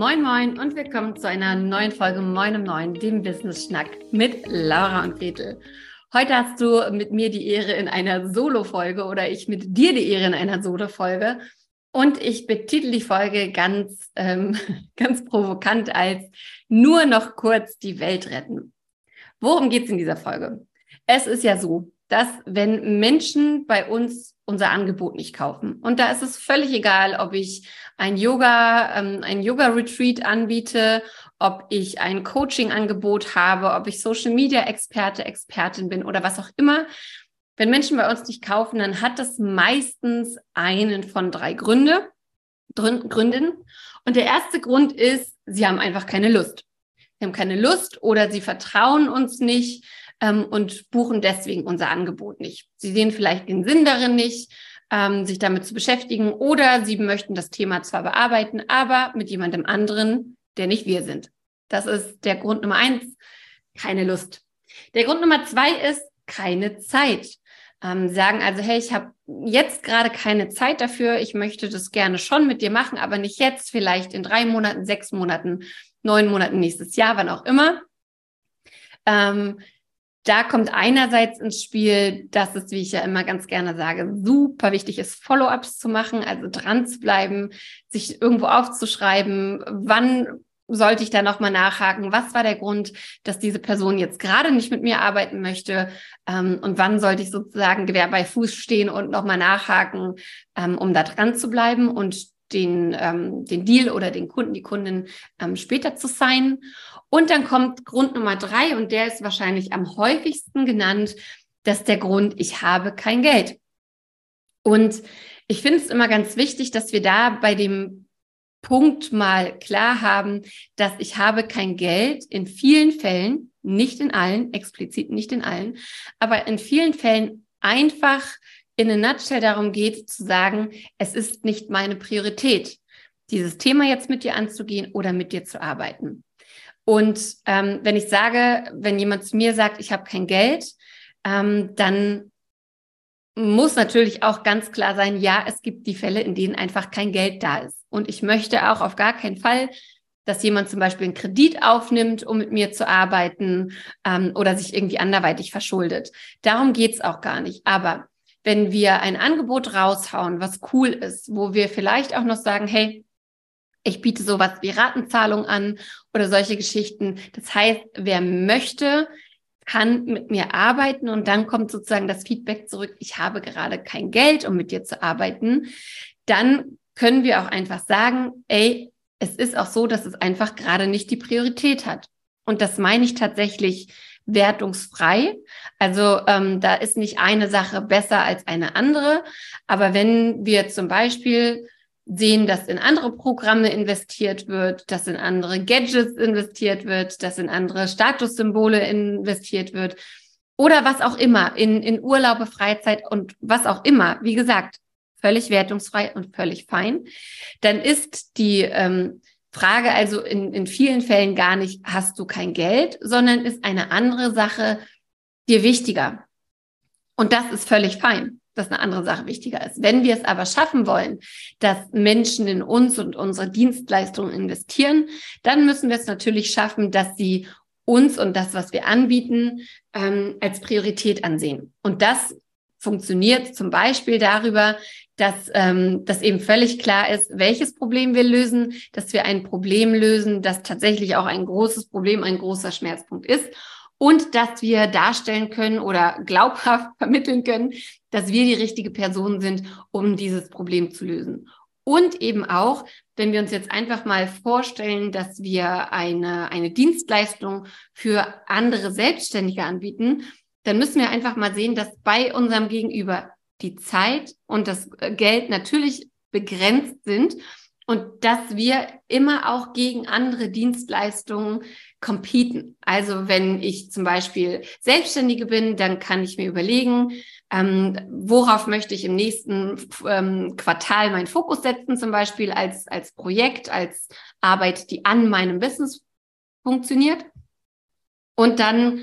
Moin Moin und willkommen zu einer neuen Folge Moin um Neun, dem Business Schnack mit Laura und Gretel. Heute hast du mit mir die Ehre in einer Solo-Folge oder ich mit dir die Ehre in einer Solo-Folge. Und ich betitel die Folge ganz, ähm, ganz provokant als nur noch kurz die Welt retten. Worum geht es in dieser Folge? Es ist ja so, dass wenn Menschen bei uns unser Angebot nicht kaufen. Und da ist es völlig egal, ob ich ein Yoga, ähm, ein Yoga-Retreat anbiete, ob ich ein Coaching-Angebot habe, ob ich Social-Media-Experte, Expertin bin oder was auch immer. Wenn Menschen bei uns nicht kaufen, dann hat das meistens einen von drei Gründe, Gründen. Und der erste Grund ist, sie haben einfach keine Lust. Sie haben keine Lust oder sie vertrauen uns nicht ähm, und buchen deswegen unser Angebot nicht. Sie sehen vielleicht den Sinn darin nicht, ähm, sich damit zu beschäftigen oder sie möchten das Thema zwar bearbeiten, aber mit jemandem anderen, der nicht wir sind. Das ist der Grund Nummer eins, keine Lust. Der Grund Nummer zwei ist keine Zeit. Ähm, sagen also, hey, ich habe jetzt gerade keine Zeit dafür, ich möchte das gerne schon mit dir machen, aber nicht jetzt, vielleicht in drei Monaten, sechs Monaten, neun Monaten, nächstes Jahr, wann auch immer. Ähm, da kommt einerseits ins Spiel, dass es, wie ich ja immer ganz gerne sage, super wichtig ist, Follow-ups zu machen, also dran zu bleiben, sich irgendwo aufzuschreiben, wann sollte ich da nochmal nachhaken, was war der Grund, dass diese Person jetzt gerade nicht mit mir arbeiten möchte ähm, und wann sollte ich sozusagen Gewehr bei Fuß stehen und nochmal nachhaken, ähm, um da dran zu bleiben. Und den, ähm, den Deal oder den Kunden, die Kundin ähm, später zu sein. Und dann kommt Grund Nummer drei und der ist wahrscheinlich am häufigsten genannt, dass der Grund, ich habe kein Geld. Und ich finde es immer ganz wichtig, dass wir da bei dem Punkt mal klar haben, dass ich habe kein Geld in vielen Fällen, nicht in allen, explizit nicht in allen, aber in vielen Fällen einfach in a nutshell darum geht, zu sagen, es ist nicht meine Priorität, dieses Thema jetzt mit dir anzugehen oder mit dir zu arbeiten. Und ähm, wenn ich sage, wenn jemand zu mir sagt, ich habe kein Geld, ähm, dann muss natürlich auch ganz klar sein, ja, es gibt die Fälle, in denen einfach kein Geld da ist. Und ich möchte auch auf gar keinen Fall, dass jemand zum Beispiel einen Kredit aufnimmt, um mit mir zu arbeiten ähm, oder sich irgendwie anderweitig verschuldet. Darum geht's auch gar nicht. Aber wenn wir ein Angebot raushauen, was cool ist, wo wir vielleicht auch noch sagen, hey, ich biete sowas wie Ratenzahlung an oder solche Geschichten. Das heißt, wer möchte, kann mit mir arbeiten und dann kommt sozusagen das Feedback zurück, ich habe gerade kein Geld, um mit dir zu arbeiten. Dann können wir auch einfach sagen, ey, es ist auch so, dass es einfach gerade nicht die Priorität hat. Und das meine ich tatsächlich wertungsfrei. Also ähm, da ist nicht eine Sache besser als eine andere. Aber wenn wir zum Beispiel sehen, dass in andere Programme investiert wird, dass in andere Gadgets investiert wird, dass in andere Statussymbole investiert wird oder was auch immer, in, in Urlaube, Freizeit und was auch immer. Wie gesagt, völlig wertungsfrei und völlig fein. Dann ist die ähm, Frage also in, in vielen Fällen gar nicht, hast du kein Geld, sondern ist eine andere Sache dir wichtiger. Und das ist völlig fein, dass eine andere Sache wichtiger ist. Wenn wir es aber schaffen wollen, dass Menschen in uns und unsere Dienstleistungen investieren, dann müssen wir es natürlich schaffen, dass sie uns und das, was wir anbieten, ähm, als Priorität ansehen. Und das funktioniert zum Beispiel darüber, dass ähm, das eben völlig klar ist, welches Problem wir lösen, dass wir ein Problem lösen, das tatsächlich auch ein großes Problem, ein großer Schmerzpunkt ist und dass wir darstellen können oder glaubhaft vermitteln können, dass wir die richtige Person sind, um dieses Problem zu lösen. Und eben auch, wenn wir uns jetzt einfach mal vorstellen, dass wir eine, eine Dienstleistung für andere Selbstständige anbieten, dann müssen wir einfach mal sehen, dass bei unserem Gegenüber die Zeit und das äh, Geld natürlich begrenzt sind und dass wir immer auch gegen andere Dienstleistungen competen. Also wenn ich zum Beispiel Selbstständige bin, dann kann ich mir überlegen, ähm, worauf möchte ich im nächsten ähm, Quartal meinen Fokus setzen, zum Beispiel als, als Projekt, als Arbeit, die an meinem Business funktioniert. Und dann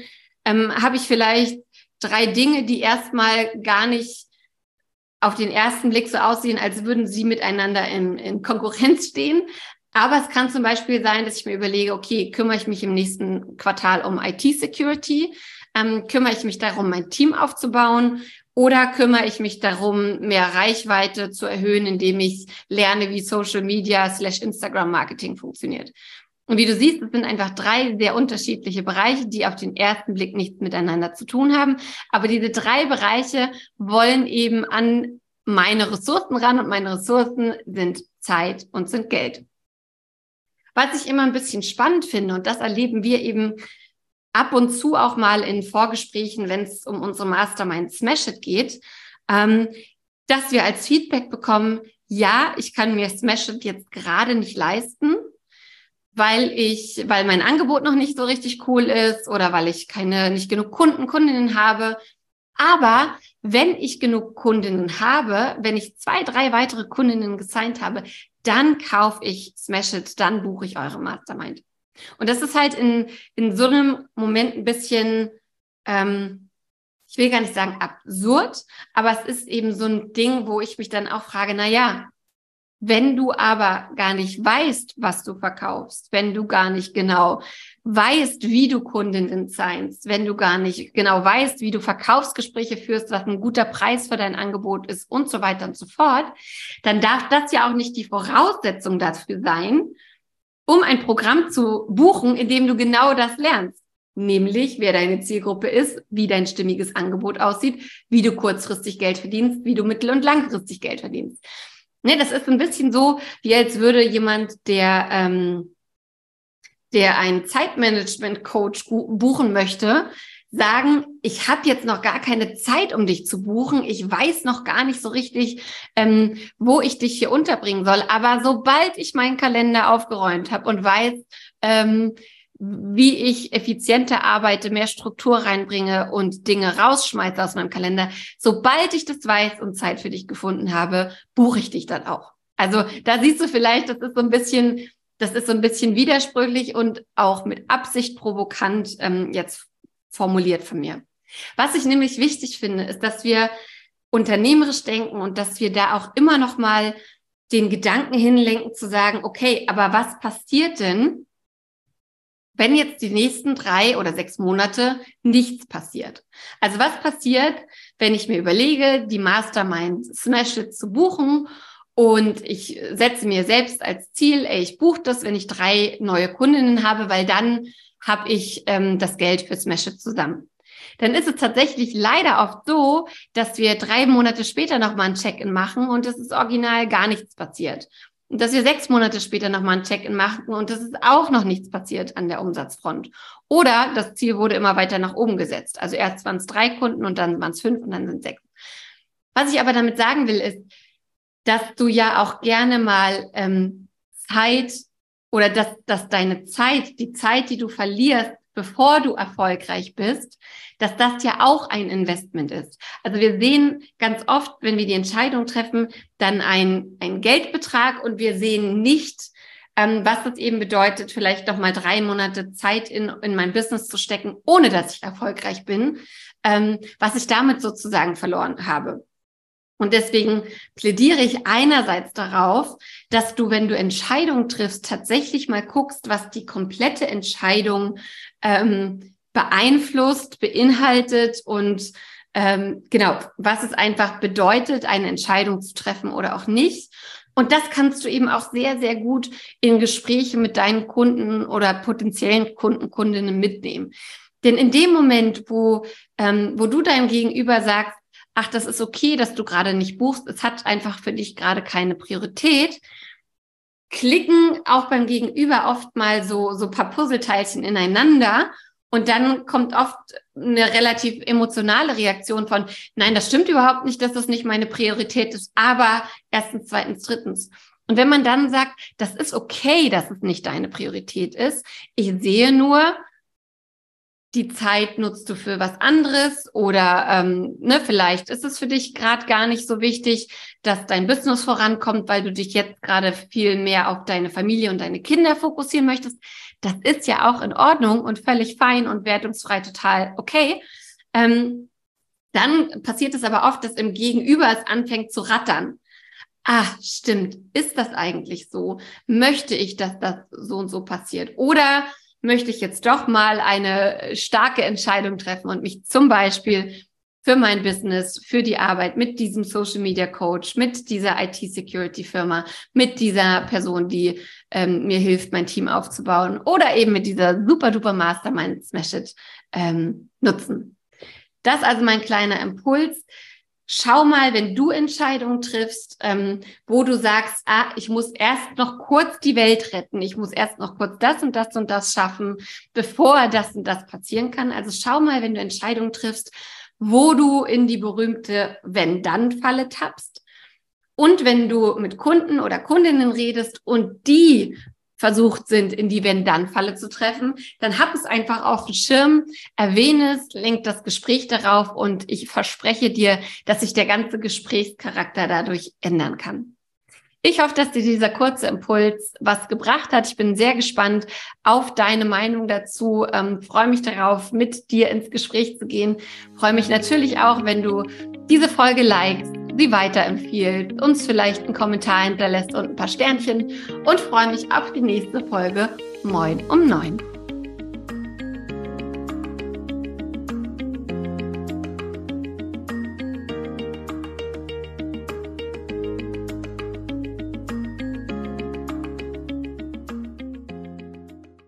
ähm, habe ich vielleicht drei Dinge, die erstmal gar nicht auf den ersten Blick so aussehen, als würden sie miteinander in, in Konkurrenz stehen. Aber es kann zum Beispiel sein, dass ich mir überlege, okay, kümmere ich mich im nächsten Quartal um IT-Security? Ähm, kümmere ich mich darum, mein Team aufzubauen? Oder kümmere ich mich darum, mehr Reichweite zu erhöhen, indem ich lerne, wie Social Media slash Instagram Marketing funktioniert? Und wie du siehst, es sind einfach drei sehr unterschiedliche Bereiche, die auf den ersten Blick nichts miteinander zu tun haben. Aber diese drei Bereiche wollen eben an meine Ressourcen ran und meine Ressourcen sind Zeit und sind Geld. Was ich immer ein bisschen spannend finde, und das erleben wir eben ab und zu auch mal in Vorgesprächen, wenn es um unsere Mastermind Smash It geht, ähm, dass wir als Feedback bekommen, ja, ich kann mir Smash It jetzt gerade nicht leisten, weil ich, weil mein Angebot noch nicht so richtig cool ist oder weil ich keine, nicht genug Kunden, Kundinnen habe. Aber wenn ich genug Kundinnen habe, wenn ich zwei, drei weitere Kundinnen gesigned habe, dann kaufe ich Smash It, dann buche ich eure Mastermind. Und das ist halt in, in so einem Moment ein bisschen, ähm, ich will gar nicht sagen absurd, aber es ist eben so ein Ding, wo ich mich dann auch frage, na ja, wenn du aber gar nicht weißt, was du verkaufst, wenn du gar nicht genau weißt, wie du Kundinnen seinst, wenn du gar nicht genau weißt, wie du Verkaufsgespräche führst, was ein guter Preis für dein Angebot ist und so weiter und so fort, dann darf das ja auch nicht die Voraussetzung dafür sein, um ein Programm zu buchen, in dem du genau das lernst. Nämlich, wer deine Zielgruppe ist, wie dein stimmiges Angebot aussieht, wie du kurzfristig Geld verdienst, wie du mittel- und langfristig Geld verdienst. Ne, das ist ein bisschen so, wie als würde jemand, der, ähm, der einen Zeitmanagement-Coach buchen möchte, sagen, ich habe jetzt noch gar keine Zeit, um dich zu buchen. Ich weiß noch gar nicht so richtig, ähm, wo ich dich hier unterbringen soll. Aber sobald ich meinen Kalender aufgeräumt habe und weiß, ähm, wie ich effizienter arbeite, mehr Struktur reinbringe und Dinge rausschmeiße aus meinem Kalender, sobald ich das weiß und Zeit für dich gefunden habe, buche ich dich dann auch. Also da siehst du vielleicht, das ist so ein bisschen, das ist so ein bisschen widersprüchlich und auch mit Absicht provokant ähm, jetzt formuliert von mir. Was ich nämlich wichtig finde, ist, dass wir unternehmerisch denken und dass wir da auch immer noch mal den Gedanken hinlenken zu sagen, okay, aber was passiert denn, wenn jetzt die nächsten drei oder sechs Monate nichts passiert? Also was passiert, wenn ich mir überlege, die Mastermind Smash It zu buchen und ich setze mir selbst als Ziel, ey, ich buche das, wenn ich drei neue Kundinnen habe, weil dann habe ich ähm, das Geld für Smash It zusammen. Dann ist es tatsächlich leider oft so, dass wir drei Monate später nochmal ein Check-in machen und es ist original gar nichts passiert. Dass wir sechs Monate später nochmal ein Check-in machen und es ist auch noch nichts passiert an der Umsatzfront. Oder das Ziel wurde immer weiter nach oben gesetzt. Also erst waren es drei Kunden und dann waren es fünf und dann sind es sechs. Was ich aber damit sagen will, ist, dass du ja auch gerne mal ähm, Zeit oder dass, dass deine Zeit, die Zeit, die du verlierst, bevor du erfolgreich bist, dass das ja auch ein Investment ist. Also wir sehen ganz oft, wenn wir die Entscheidung treffen, dann ein, Geldbetrag und wir sehen nicht, ähm, was das eben bedeutet, vielleicht noch mal drei Monate Zeit in, in mein Business zu stecken, ohne dass ich erfolgreich bin, ähm, was ich damit sozusagen verloren habe. Und deswegen plädiere ich einerseits darauf, dass du, wenn du Entscheidungen triffst, tatsächlich mal guckst, was die komplette Entscheidung ähm, beeinflusst, beinhaltet und ähm, genau, was es einfach bedeutet, eine Entscheidung zu treffen oder auch nicht. Und das kannst du eben auch sehr, sehr gut in Gespräche mit deinen Kunden oder potenziellen Kunden, Kundinnen mitnehmen. Denn in dem Moment, wo, ähm, wo du deinem Gegenüber sagst, ach, das ist okay, dass du gerade nicht buchst, es hat einfach für dich gerade keine Priorität, klicken auch beim Gegenüber oft mal so, so paar Puzzleteilchen ineinander. Und dann kommt oft eine relativ emotionale Reaktion von, nein, das stimmt überhaupt nicht, dass das nicht meine Priorität ist, aber erstens, zweitens, drittens. Und wenn man dann sagt, das ist okay, dass es nicht deine Priorität ist, ich sehe nur, die Zeit nutzt du für was anderes oder ähm, ne, vielleicht ist es für dich gerade gar nicht so wichtig, dass dein Business vorankommt, weil du dich jetzt gerade viel mehr auf deine Familie und deine Kinder fokussieren möchtest. Das ist ja auch in Ordnung und völlig fein und wertungsfrei total okay. Ähm, dann passiert es aber oft, dass im Gegenüber es anfängt zu rattern. ah, stimmt, ist das eigentlich so? Möchte ich, dass das so und so passiert? Oder möchte ich jetzt doch mal eine starke Entscheidung treffen und mich zum Beispiel für mein Business, für die Arbeit mit diesem Social Media Coach, mit dieser IT Security Firma, mit dieser Person, die ähm, mir hilft, mein Team aufzubauen oder eben mit dieser super duper Mastermind Smash It ähm, nutzen. Das also mein kleiner Impuls. Schau mal, wenn du Entscheidungen triffst, ähm, wo du sagst, ah, ich muss erst noch kurz die Welt retten, ich muss erst noch kurz das und das und das schaffen, bevor das und das passieren kann. Also schau mal, wenn du Entscheidungen triffst, wo du in die berühmte Wenn-Dann-Falle tappst. Und wenn du mit Kunden oder Kundinnen redest und die versucht sind, in die Wenn-Dann-Falle zu treffen, dann hab es einfach auf dem Schirm, erwähne es, lenk das Gespräch darauf und ich verspreche dir, dass sich der ganze Gesprächscharakter dadurch ändern kann. Ich hoffe, dass dir dieser kurze Impuls was gebracht hat. Ich bin sehr gespannt auf deine Meinung dazu. Ähm, freue mich darauf, mit dir ins Gespräch zu gehen. Freue mich natürlich auch, wenn du diese Folge likest, sie weiterempfiehlst, uns vielleicht einen Kommentar hinterlässt und ein paar Sternchen und freue mich auf die nächste Folge Moin um neun.